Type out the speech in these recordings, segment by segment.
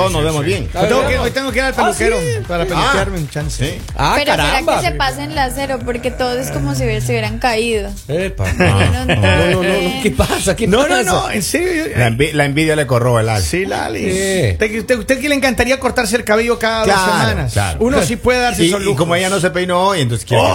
todos nos vemos bien. Ah, Hoy tengo, que, hoy tengo que ir al peluquero Ah, sí. para peluquearme un chance. Sí. Ah, Pero caramba. será que se pasen la cero porque todos es como si se hubieran caído. Epa. No, No, no, no, no. ¿Qué pasa? ¿Qué No, no, pasa? no, en serio. La, envi- la envidia le corroba el. Sí, Lali. Sí. ¿Usted, usted, que le encantaría cortarse el cabello cada Claro, dos semanas? claro. Uno sí puede darse Y, y como ella no se peinó hoy, entonces quiere que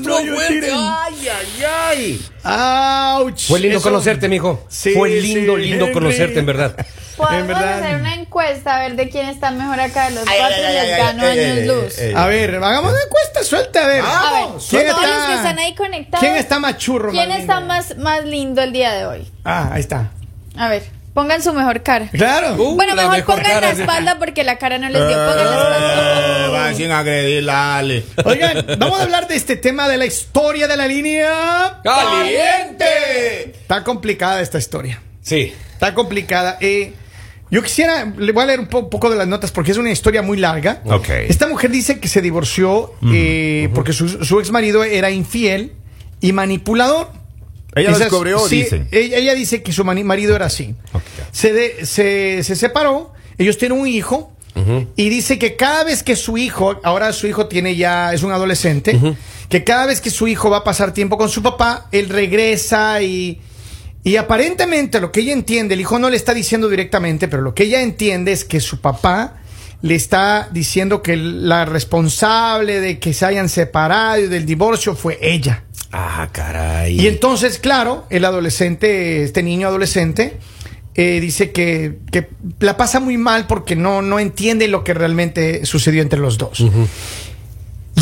No, fuerte. ¡Ay, ay, ay! ¡Auch! Fue lindo Eso- conocerte, mijo. Sí, Fue lindo, sí, lindo Henry. conocerte, en verdad. Podemos verdad. hacer una encuesta a ver de quién está mejor acá de los Ay, cuatro ay, y les gano ay, años ay, luz. ay, ay. A ver, hagamos una encuesta, suelta, a ver. A ver, ¿Quién todos está- los que están ahí conectados. ¿Quién está más churro? ¿Quién más está más, más lindo el día de hoy? Ah, ahí está. A ver, pongan su mejor cara. Claro. Uh, bueno, mejor, mejor pongan cara la espalda porque la cara no les dio. Pongan la espalda. Eh, va sin agredirla, Ale. Oigan, vamos a hablar de este tema de la historia de la línea. ¡Caliente! Está complicada esta historia. Sí. Está complicada. Eh, yo quisiera, le voy a leer un po- poco de las notas porque es una historia muy larga. Ok. Esta mujer dice que se divorció eh, porque su, su ex marido era infiel y manipulador. Ella Esas- descubrió, sí, dice. Ella, ella dice que su marido era así. Se, de- se, se separó, ellos tienen un hijo. Y dice que cada vez que su hijo, ahora su hijo tiene ya, es un adolescente, que cada vez que su hijo va a pasar tiempo con su papá, él regresa y, y aparentemente lo que ella entiende, el hijo no le está diciendo directamente, pero lo que ella entiende es que su papá le está diciendo que la responsable de que se hayan separado y del divorcio fue ella. Ah, caray. Y entonces, claro, el adolescente, este niño adolescente, eh, dice que, que la pasa muy mal porque no, no entiende lo que realmente sucedió entre los dos.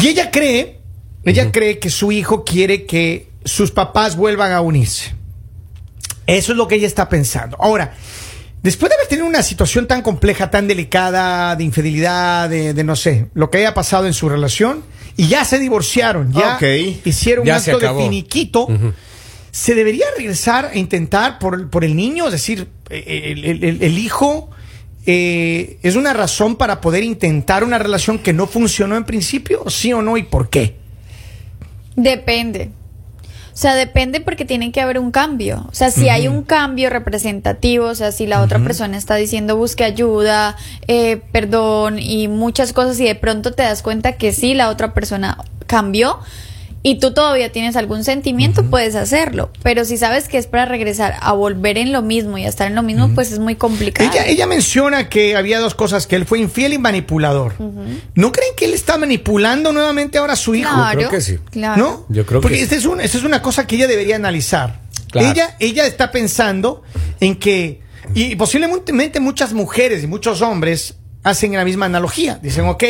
Y ella cree, ella cree que su hijo quiere que sus papás vuelvan a unirse. Eso es lo que ella está pensando. Ahora, después de haber tenido una situación tan compleja, tan delicada, de infidelidad, de, de no sé, lo que haya pasado en su relación, y ya se divorciaron, ya hicieron Ya un se acto de finiquito, se debería regresar a intentar por, por el niño, es decir, el, el- el- el hijo eh, es una razón para poder intentar una relación que no funcionó en principio, sí o no, y por qué. Depende. O sea, depende porque tiene que haber un cambio. O sea, si hay un cambio representativo, o sea, si la otra persona está diciendo busque ayuda, eh, perdón y muchas cosas y de pronto te das cuenta que sí, la otra persona cambió y tú todavía tienes algún sentimiento, puedes hacerlo. Pero si sabes que es para regresar a volver en lo mismo y a estar en lo mismo, pues es muy complicado. Ella, ella menciona que había dos cosas, que él fue infiel y manipulador. ¿No creen que él está manipulando nuevamente ahora a su hijo? claro, creo que sí. claro. ¿No? Yo creo Porque que esta es, una, esta es una cosa que ella debería analizar. Claro. Ella, ella está pensando en que, y posiblemente muchas mujeres y muchos hombres hacen la misma analogía. Dicen, ok,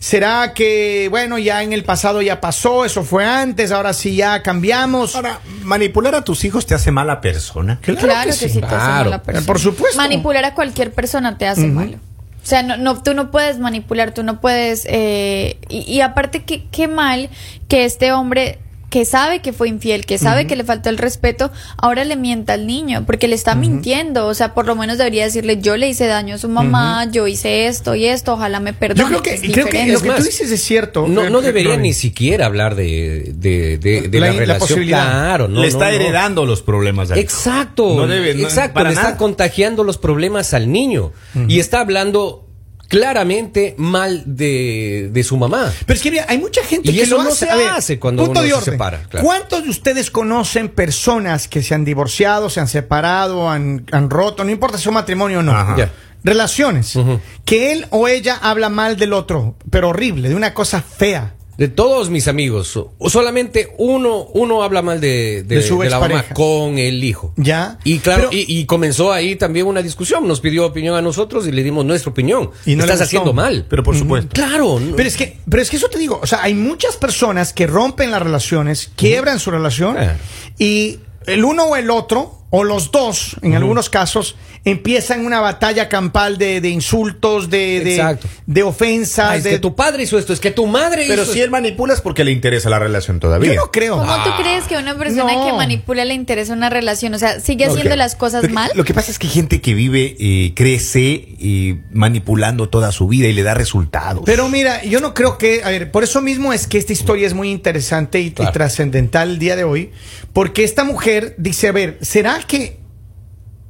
¿será que, bueno, ya en el pasado ya pasó, eso fue antes, ahora sí ya cambiamos? Ahora, manipular a tus hijos te hace mala persona. Claro, que, sí, te hace mala persona. Por supuesto. Manipular a cualquier persona te hace malo. O sea, no, no, tú no puedes manipular, tú no puedes... eh, y, y aparte, que qué mal que este hombre que sabe que fue infiel, que sabe que le faltó el respeto, ahora le mienta al niño, porque le está mintiendo. O sea, por lo menos debería decirle, yo le hice daño a su mamá, yo hice esto y esto, ojalá me perdone. Yo creo que, es creo que lo Es que más, tú dices es cierto. No, no Eh, debería Robin. ni siquiera hablar de, de, de, de La- la, la relación. posibilidad. Claro, no, le no, está no. heredando los problemas. al. Exacto, No debe- no- exacto, para le está contagiando los problemas al niño y está hablando claramente mal de, de su mamá. Pero es que mira, hay mucha gente Y que eso lo no se ver, hace cuando punto uno de se separa, claro. ¿Cuántos de ustedes conocen personas que se han divorciado, se han separado, han, han roto, no importa si es un matrimonio o no? Relaciones. Que él o ella habla mal del otro, pero horrible, de una cosa fea. De todos mis amigos, o- solamente uno, uno habla mal de, de, De su de la mamá con el hijo. Ya. Y claro, Pero- y, y comenzó ahí también una discusión. Nos pidió opinión a nosotros y le dimos nuestra opinión. Y no Estás haciendo mal. Pero por supuesto. Claro. no- Pero es que, pero es que eso te digo, o sea, hay muchas personas que rompen las relaciones, quiebran su relación Claro. y el uno o el otro, o los dos, en algunos casos, empiezan una batalla campal de, de insultos, de, de, ofensas. Ah, es de- que tu padre hizo esto, es que tu madre Pero hizo si él manipula es porque le interesa la relación todavía. Yo no creo. ¿Cómo tú crees que a una persona no. que manipula le interesa una relación? O sea, sigue haciendo las cosas Lo que- mal. Lo que pasa es que hay gente que vive, eh, crece y manipulando toda su vida y le da resultados. Pero mira, yo no creo que, a ver, por eso mismo es que esta historia es muy interesante y, y trascendental el día de hoy, porque esta mujer dice, a ver, ¿será que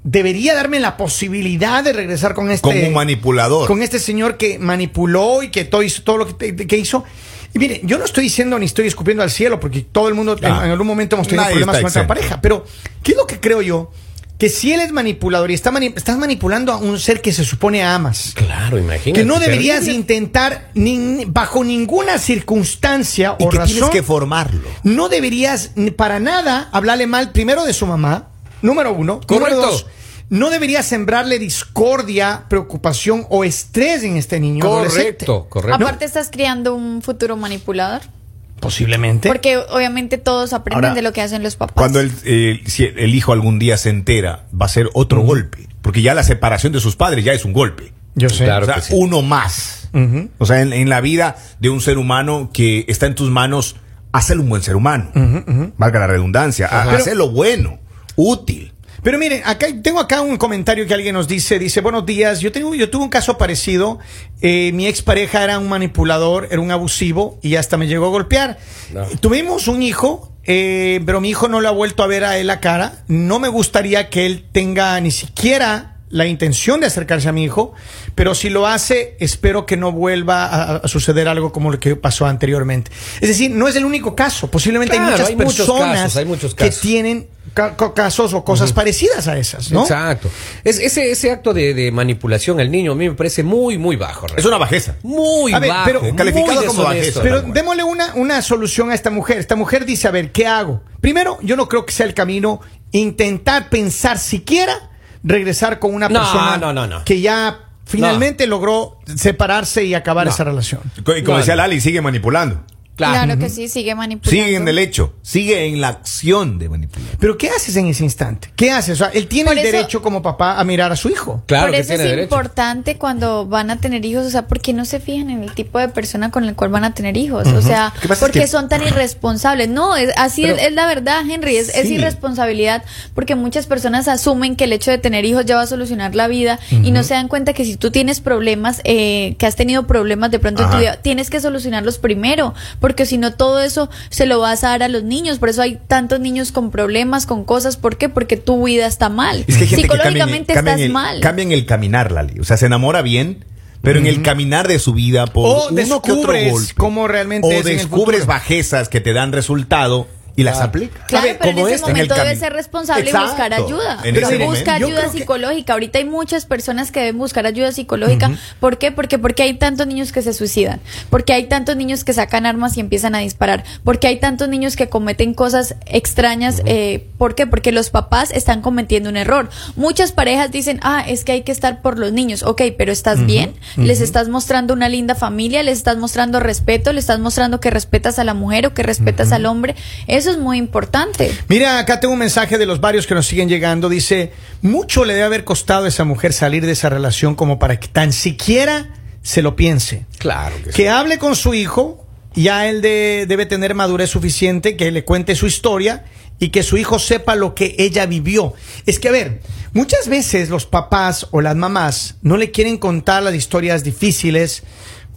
debería darme la posibilidad de regresar con este Como un manipulador. con este señor que manipuló y que todo hizo todo lo que, que hizo. Y mire, yo no estoy diciendo ni estoy escupiendo al cielo, porque todo el mundo en- Ah. en, algún momento hemos tenido problemas con nuestra pareja. Pero, ¿qué es lo que creo yo? Que si él es manipulador y está mani- estás manipulando a un ser que se supone amas, Claro, imagínate. que no deberías terrible. intentar ni- bajo ninguna circunstancia Y o que razón tienes que formarlo. no deberías ni para nada hablarle mal primero de su mamá, número uno. Correcto. Número dos, no deberías sembrarle discordia, preocupación o estrés en este niño. Correcto, correcto. Aparte estás criando un futuro manipulador. Posiblemente. Porque obviamente todos aprenden Ahora, de lo que hacen los papás. Cuando el, eh, si el hijo algún día se entera, va a ser otro golpe. Porque ya la separación de sus padres ya es un golpe. Yo sé. Claro. o sea, que sí. uno más. O sea, en, en la vida de un ser humano que está en tus manos, hacerlo un buen ser humano. Valga la redundancia. ha- Ajá. Hacerlo bueno, útil. Pero miren, acá tengo acá un comentario que alguien nos dice, dice, buenos días, yo tengo, yo tuve un caso parecido, eh, mi expareja era un manipulador, era un abusivo y hasta me llegó a golpear. No. Tuvimos un hijo, eh, pero mi hijo no lo ha vuelto a ver a él la cara. No me gustaría que él tenga ni siquiera la intención de acercarse a mi hijo, pero si lo hace, espero que no vuelva a, a suceder algo como lo que pasó anteriormente. Es decir, no es el único caso, posiblemente Claro, hay muchas hay personas casos, hay muchos que tienen casos o cosas parecidas a esas, ¿no? Exacto. Es, ese, ese acto de, de manipulación al niño a mí me parece muy, muy bajo. Es una bajeza. Muy A ver, bajo. pero- muy calificado como bajeza. Pero démosle una, una solución a esta mujer. Esta mujer dice, a ver, ¿qué hago? Primero, yo no creo que sea el camino intentar pensar siquiera regresar con una No, persona no, no, no. que ya finalmente logró separarse y acabar No. esa relación. Y como No, decía. Lali, sigue manipulando. Claro, que sí, sigue manipulando. Sigue en el hecho, sigue en la acción de manipular. Pero ¿qué haces en ese instante? ¿Qué haces? O sea, él tiene Por el eso- derecho como papá a mirar a su hijo. Claro Por que eso tiene es derecho. importante cuando van a tener hijos, o sea, porque no se fijan en el tipo de persona con el cual van a tener hijos, o sea, porque que- son tan irresponsables. No, es, así Pero- es, es la verdad, Henry, es, irresponsabilidad, porque muchas personas asumen que el hecho de tener hijos ya va a solucionar la vida y no se dan cuenta que si tú tienes problemas, eh, que has tenido problemas de pronto en tu vida, tienes que solucionarlos primero, porque si no todo eso se lo vas a dar a los niños, por eso hay tantos niños con problemas, con cosas, ¿por qué? Porque tu vida está mal. Es que hay gente que cambia en el- Psicológicamente cambia en estás el, mal. cambia en el caminar, Lali. O sea, se enamora bien, pero en el caminar de su vida por O uno que otro golpe. cómo realmente o es en el descubres bajezas que te dan resultado y las Claro. aplicas. Claro, pero en ese este, en momento debe ser responsable Exacto. y buscar ayuda. En Pero busca ayuda que- psicológica. Ahorita hay muchas personas que deben buscar ayuda psicológica. ¿Por qué? Porque, porque hay tantos niños que se suicidan. Porque hay tantos niños que sacan armas y empiezan a disparar. Porque hay tantos niños que cometen cosas extrañas. eh, ¿Por qué? Porque los papás están cometiendo un error. Muchas parejas dicen, ah, es que hay que estar por los niños. Ok, pero ¿estás bien? ¿Les estás mostrando una linda familia? ¿Les estás mostrando respeto? ¿Les estás mostrando que respetas a la mujer o que respetas al hombre? Eso es muy importante. Mira, acá tengo un mensaje de los varios que nos siguen llegando. Dice, mucho le debe haber costado a esa mujer salir de esa relación como para que tan siquiera se lo piense. Claro que sí. Que hable con su hijo, ya él de- debe tener madurez suficiente, que le cuente su historia y que su hijo sepa lo que ella vivió. Es que, a ver, muchas veces los papás o las mamás no le quieren contar las historias difíciles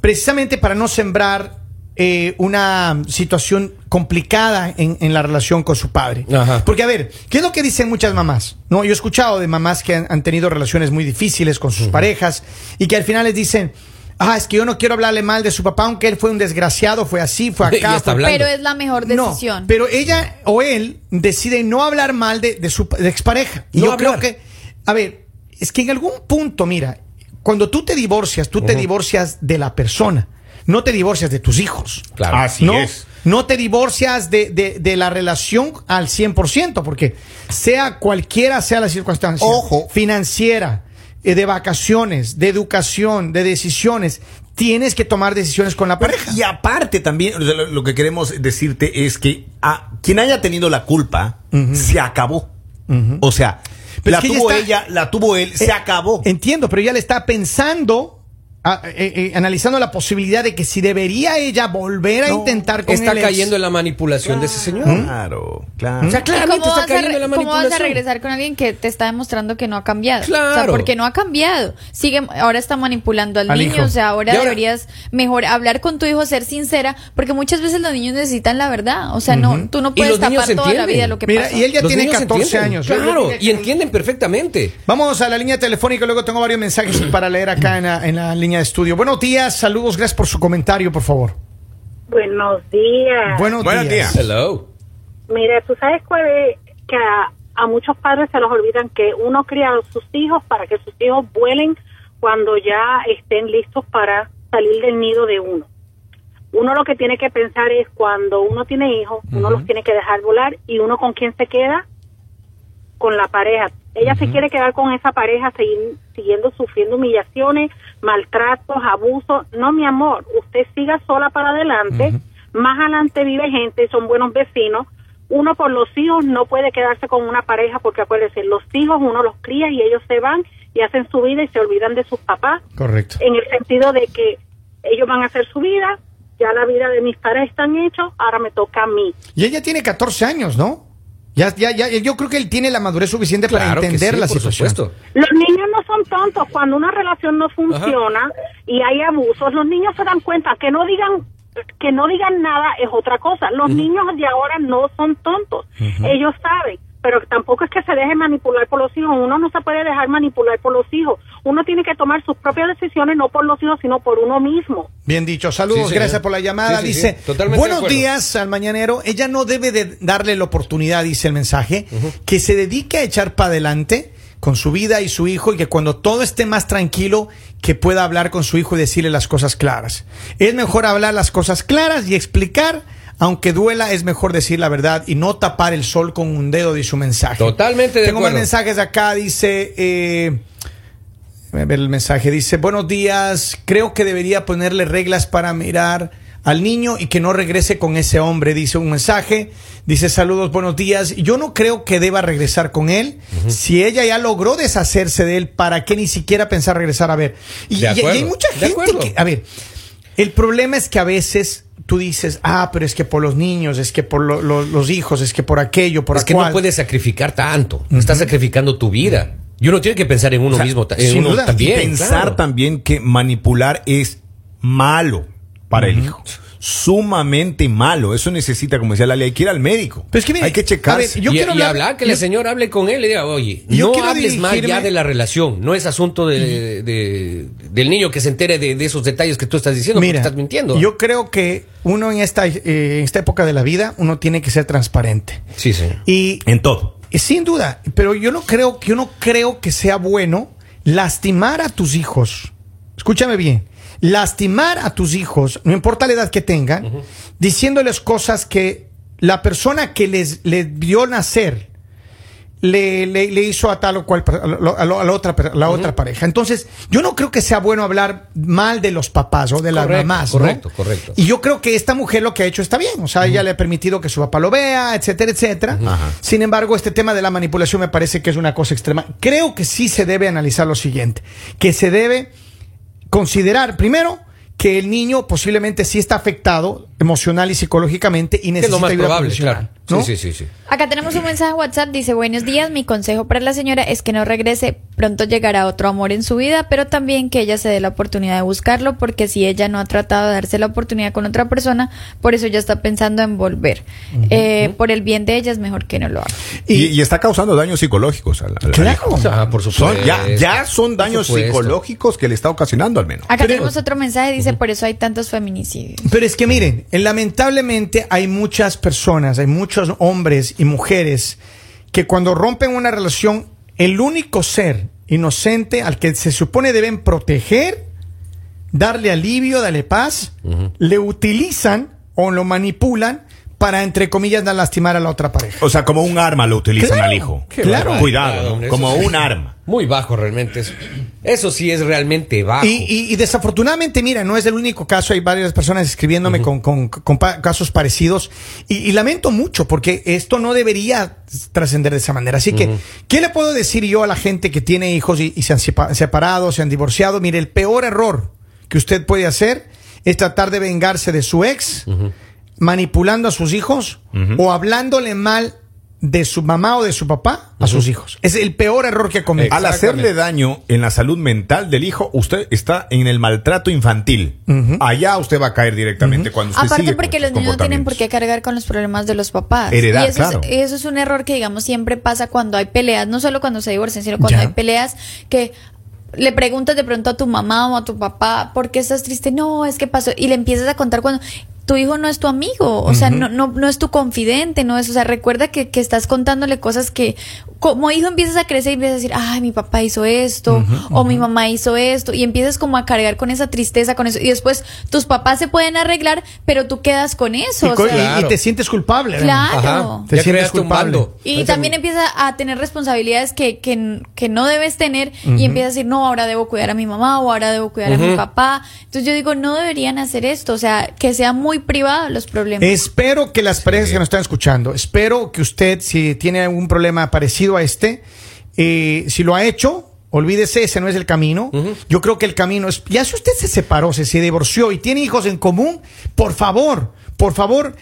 precisamente para no sembrar eh, una situación complicada en, en la relación con su padre. Ajá. Porque, a ver, ¿qué es lo que dicen muchas mamás? No, yo he escuchado de mamás que han, han tenido relaciones muy difíciles con sus parejas y que al final les dicen, ah, es que yo no quiero hablarle mal de su papá, aunque él fue un desgraciado, fue así, fue acá. está fue- hablando. Pero es la mejor decisión. no, pero ella o él decide no hablar mal de, de su de expareja. Y No yo hablar. creo que, a ver, es que en algún punto, mira, cuando tú te divorcias, tú te divorcias de la persona, no te divorcias de tus hijos. Claro. Así ¿no? es. No te divorcias de, de- de la relación al 100%, porque sea cualquiera sea la circunstancia, Ojo. financiera, eh, de vacaciones, de educación, de decisiones, tienes que tomar decisiones con la pareja. Y aparte también, lo, que queremos decirte es que a quien haya tenido la culpa, se acabó. O sea, Pero la es que ella tuvo está- ella, la tuvo él, se Eh, acabó. Entiendo, pero ella le está pensando ah, eh, eh, analizando la posibilidad de que si debería ella volver a No, intentar con Está el ex. cayendo en la manipulación de ese señor. Claro, claro. O sea, ¿Y claramente cómo, está vas a, cayendo en la re- cómo vas a manipulación. regresar con alguien que te está demostrando que no ha cambiado? O sea, Claro. porque no ha cambiado. Sigue, ahora está manipulando al, Al niño. hijo. O sea, ahora, deberías mejor hablar con tu hijo, ser sincera, porque muchas veces los niños necesitan la verdad. O sea, no, tú no puedes tapar toda la vida lo que Mira, pasó. y él ya Los tiene niños 14 entienden. años. Claro, y entienden perfectamente. Vamos a la línea telefónica, luego tengo varios mensajes para leer acá en la, en la línea de estudio. Buenos días, saludos, gracias por su comentario, por favor. Buenos días. Buenos, Buenos días. días. Hello. Mira, tú sabes cuál es que a, a muchos padres se los olvidan que uno cría a sus hijos para que sus hijos vuelen cuando ya estén listos para salir del nido de uno. Uno lo que tiene que pensar es cuando uno tiene hijos, uno los tiene que dejar volar y uno con quién se queda con la pareja. Ella se quiere quedar con esa pareja, seguir, siguiendo sufriendo humillaciones, maltratos, abusos. No, mi amor, usted siga sola para adelante. Más adelante vive gente, son buenos vecinos. Uno por los hijos no puede quedarse con una pareja porque acuérdese, los hijos uno los cría y ellos se van y hacen su vida y se olvidan de sus papás Correcto. en el sentido de que ellos van a hacer su vida, ya la vida de mis padres están hechos, ahora me toca a mí. Y ella tiene 14 años, ¿no? Ya, ya, ya, yo creo que él tiene la madurez suficiente para Claro entender sí, la por situación. supuesto. Los niños no son tontos. Cuando una relación no funciona y hay abusos, los niños se dan cuenta que no digan que no digan nada es otra cosa. Los niños de ahora no son tontos. Ellos saben, pero tampoco es que se deje manipular por los hijos. Uno no se puede dejar manipular por los hijos. Uno tiene que tomar sus propias decisiones no por los hijos, sino por uno mismo. Bien dicho, saludos, Sí, gracias por la llamada. Sí, sí, dice, sí, totalmente de buenos días al mañanero. Ella no debe de darle la oportunidad, dice el mensaje, que se dedique a echar para adelante con su vida y su hijo y que cuando todo esté más tranquilo, que pueda hablar con su hijo y decirle las cosas claras. Es mejor hablar las cosas claras y explicar. Aunque duela, es mejor decir la verdad y no tapar el sol con un dedo de su mensaje. Totalmente de Tengo más acuerdo. mensajes acá, dice... Eh, ver el mensaje. Dice, buenos días, creo que debería ponerle reglas para mirar al niño y que no regrese con ese hombre, dice un mensaje. Dice, saludos, buenos días. Yo no creo que deba regresar con él. Si ella ya logró deshacerse de él, ¿para qué ni siquiera pensar regresar a ver? Y, De y- y hay mucha gente que, a ver, el problema es que a veces tú dices, ah, pero es que por los niños, es que por lo- lo- los hijos, es que por aquello, por es que no puedes sacrificar tanto. Estás sacrificando tu vida. Y uno tiene que pensar en uno O sea, mismo, en sin uno duda. Y también. pensar claro. también que manipular es malo para el hijo. Sumamente malo. Eso necesita, como decía la ley, hay que ir al médico. Pero es que mire, hay que checar. a ver, yo y, quiero y hablar- hablar, que yo- el señor hable con él y diga, oye, Yo no quiero hables más ya de la relación. No es asunto de, de- del niño que se entere de, de esos detalles que tú estás diciendo, porque estás mintiendo. Yo creo que uno en esta, eh, en esta época de la vida, uno tiene que ser transparente. Sí, señor. Y En todo. eh, sin duda, pero yo no creo que yo no creo que sea bueno lastimar a tus hijos. Escúchame bien. Lastimar a tus hijos, no importa la edad que tengan, diciéndoles cosas que la persona que les, les vio nacer le, le, le hizo a tal o cual a, lo- a lo- a la otra la otra pareja. Entonces, yo no creo que sea bueno hablar mal de los papás o de las Correcto, mamás. ¿no? correcto, correcto. Y yo creo que esta mujer lo que ha hecho está bien. O sea, ella le ha permitido que su papá lo vea, etcétera, etcétera. Sin embargo, este tema de la manipulación me parece que es una cosa extrema. Creo que sí se debe analizar lo siguiente: que se debe considerar, primero, que el niño posiblemente sí está afectado emocional y psicológicamente y Que es necesita lo más ayuda probable, claro. ¿no? Sí, sí, sí, sí. Acá tenemos un mensaje de WhatsApp, dice, buenos días, mi consejo para la señora es que no regrese, pronto llegará otro amor en su vida, pero también que ella se dé la oportunidad de buscarlo, porque si ella no ha tratado de darse la oportunidad con otra persona, por eso ya está pensando en volver. Eh, por el bien de ella es mejor que no lo haga. Y, y está causando daños psicológicos al, al- al Claro. hijo. Ah, por supuesto. Son- ya, ya son daños psicológicos que le está ocasionando al menos. Acá Pero- tenemos otro mensaje, dice, por eso hay tantos feminicidios. Pero es que miren, lamentablemente hay muchas personas, hay muchos hombres y mujeres que cuando rompen una relación, el único ser inocente al que se supone deben proteger, darle alivio, darle paz, le utilizan o lo manipulan para, entre comillas, no lastimar a la otra pareja. O sea, como un arma lo utilizan Claro, al hijo. Claro. Cuidado, ¿no? hombre, eso como sí. un arma. Muy bajo realmente eso. Eso sí es realmente bajo. Y, y- y desafortunadamente, mira, no es el único caso, hay varias personas escribiéndome con, con- con pa- casos parecidos y, y lamento mucho porque esto no debería trascender de esa manera. Así que, ¿qué le puedo decir yo a la gente que tiene hijos y, y se han sepa- separado, se han divorciado? Mire, el peor error que usted puede hacer es tratar de vengarse de su ex, manipulando a sus hijos o hablándole mal de su mamá o de su papá a sus hijos. Es el peor error que ha cometido. Al hacerle daño en la salud mental del hijo, usted está en el maltrato infantil. Allá usted va a caer directamente cuando usted Aparte sigue con porque los niños no tienen por qué cargar con los problemas de los papás. Heredar, y eso, claro. es, eso es un error que, digamos, siempre pasa cuando hay peleas, no solo cuando se divorcian, sino cuando Ya. hay peleas que le preguntas de pronto a tu mamá o a tu papá, ¿por qué estás triste? No, es que pasó. Y le empiezas a contar cuando tu hijo no es tu amigo, o sea, no, no, no es tu confidente, no es, o sea, recuerda que, que estás contándole cosas que como hijo empiezas a crecer y empiezas a decir, ay, mi papá hizo esto, o mi mamá hizo esto, y empiezas como a cargar con esa tristeza, con eso, y después tus papás se pueden arreglar, pero tú quedas con eso. y, o sea, y te sientes culpable. Claro. Te Ya sientes culpable. Y también empieza a tener responsabilidades que, que, que no debes tener y empieza a decir, no, ahora debo cuidar a mi mamá o ahora debo cuidar a mi papá. Entonces yo digo, no deberían hacer esto, o sea, que sea muy privado los problemas. Espero que las parejas que nos están escuchando, espero que usted, si tiene algún problema parecido a este, eh, si lo ha hecho, olvídese, ese no es el camino. Yo creo que el camino es, ya si usted se separó, se, se divorció y tiene hijos en común, por favor, por favor,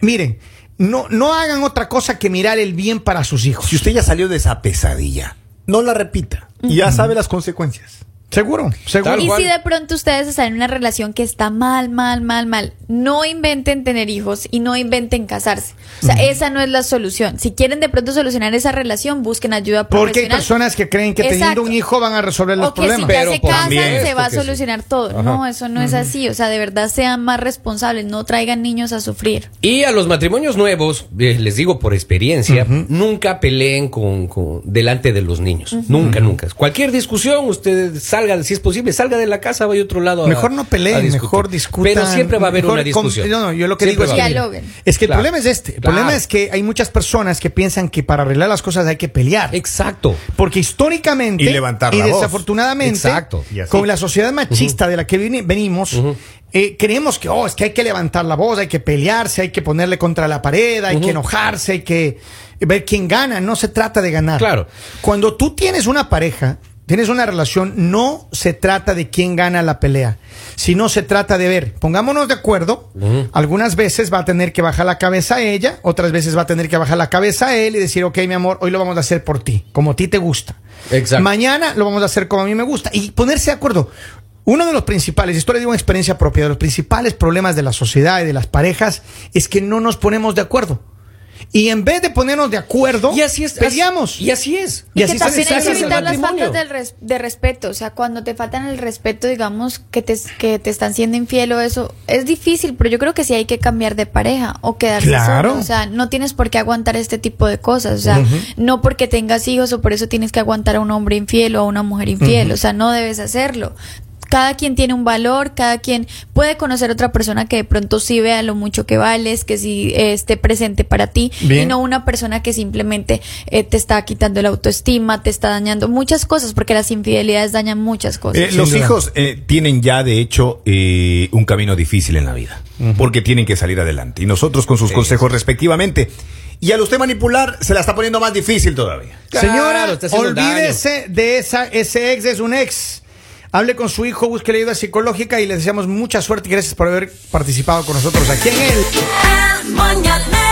miren, no, no hagan otra cosa que mirar el bien para sus hijos. Si usted ya salió de esa pesadilla, no la repita. Y ya sabe las consecuencias. Seguro, seguro. Tal Y cual. si de pronto ustedes están en una relación que está mal, mal, mal, mal, no inventen tener hijos y no inventen casarse. O sea, esa no es la solución. Si quieren de pronto solucionar esa relación, busquen ayuda Porque hay profesional. personas que creen que teniendo un hijo van a resolver los o que problemas. si ya Pero se casan se va a sí. solucionar todo. No, eso no es así. O sea, de verdad sean más responsables, no traigan niños a sufrir. Y a los matrimonios nuevos, eh, les digo por experiencia, nunca peleen con, con- delante de los niños. Nunca, nunca. Cualquier discusión, usted salga, si es posible, salga de la casa, vaya a otro lado. a- Mejor no peleen, discutir. mejor discutan. Pero siempre va a haber mejor una com- discusión. no, no, yo lo que Siempre digo es que, es que el problema es este. El Claro. problema es que hay muchas personas que piensan que para arreglar las cosas hay que pelear. Exacto. Porque históricamente Y levantar y voz. desafortunadamente, Exacto. Y así. con la sociedad machista de la que venimos, eh, creemos que oh, es que hay que levantar la voz, hay que pelearse, hay que ponerle contra la pared, hay que enojarse, hay que ver quién gana. No se trata de ganar. Claro. Cuando tú tienes una pareja, tienes una relación, no se trata de quién gana la pelea, sino se trata de ver, pongámonos de acuerdo, algunas veces va a tener que bajar la cabeza a ella, otras veces va a tener que bajar la cabeza a él y decir, ok, mi amor, hoy lo vamos a hacer por ti, como a ti te gusta. Exacto. Mañana lo vamos a hacer como a mí me gusta. Y ponerse de acuerdo. Uno de los principales, esto le digo en experiencia propia, de los principales problemas de la sociedad y de las parejas es que no nos ponemos de acuerdo. Y en vez de ponernos de acuerdo, Y así es. peleamos. Y así es. Y Y, así que se también hay deshace que el evitar las matrimonio. faltas del res- de respeto. O sea, cuando te faltan el respeto, digamos, que te, que te están siendo infiel o eso, es difícil, pero yo creo que sí hay que cambiar de pareja o quedarse Claro. solo. O sea, no tienes por qué aguantar este tipo de cosas. O sea, no porque tengas hijos o por eso tienes que aguantar a un hombre infiel o a una mujer infiel. O sea, no debes hacerlo. Cada quien tiene un valor, cada quien puede conocer a otra persona que de pronto sí vea lo mucho que vales, que sí eh, esté presente para ti y no una persona que simplemente eh, te está quitando la autoestima, te está dañando muchas cosas, porque las infidelidades dañan muchas cosas. Eh, los hijos eh, tienen ya, de hecho, eh, un camino difícil en la vida, porque tienen que salir adelante. Y nosotros con sus consejos respectivamente. Y al usted manipular, se la está poniendo más difícil todavía. Señora, olvídese de esa, ese ex es un ex. Hable con su hijo, busque la ayuda psicológica y le deseamos mucha suerte y gracias por haber participado con nosotros aquí en el El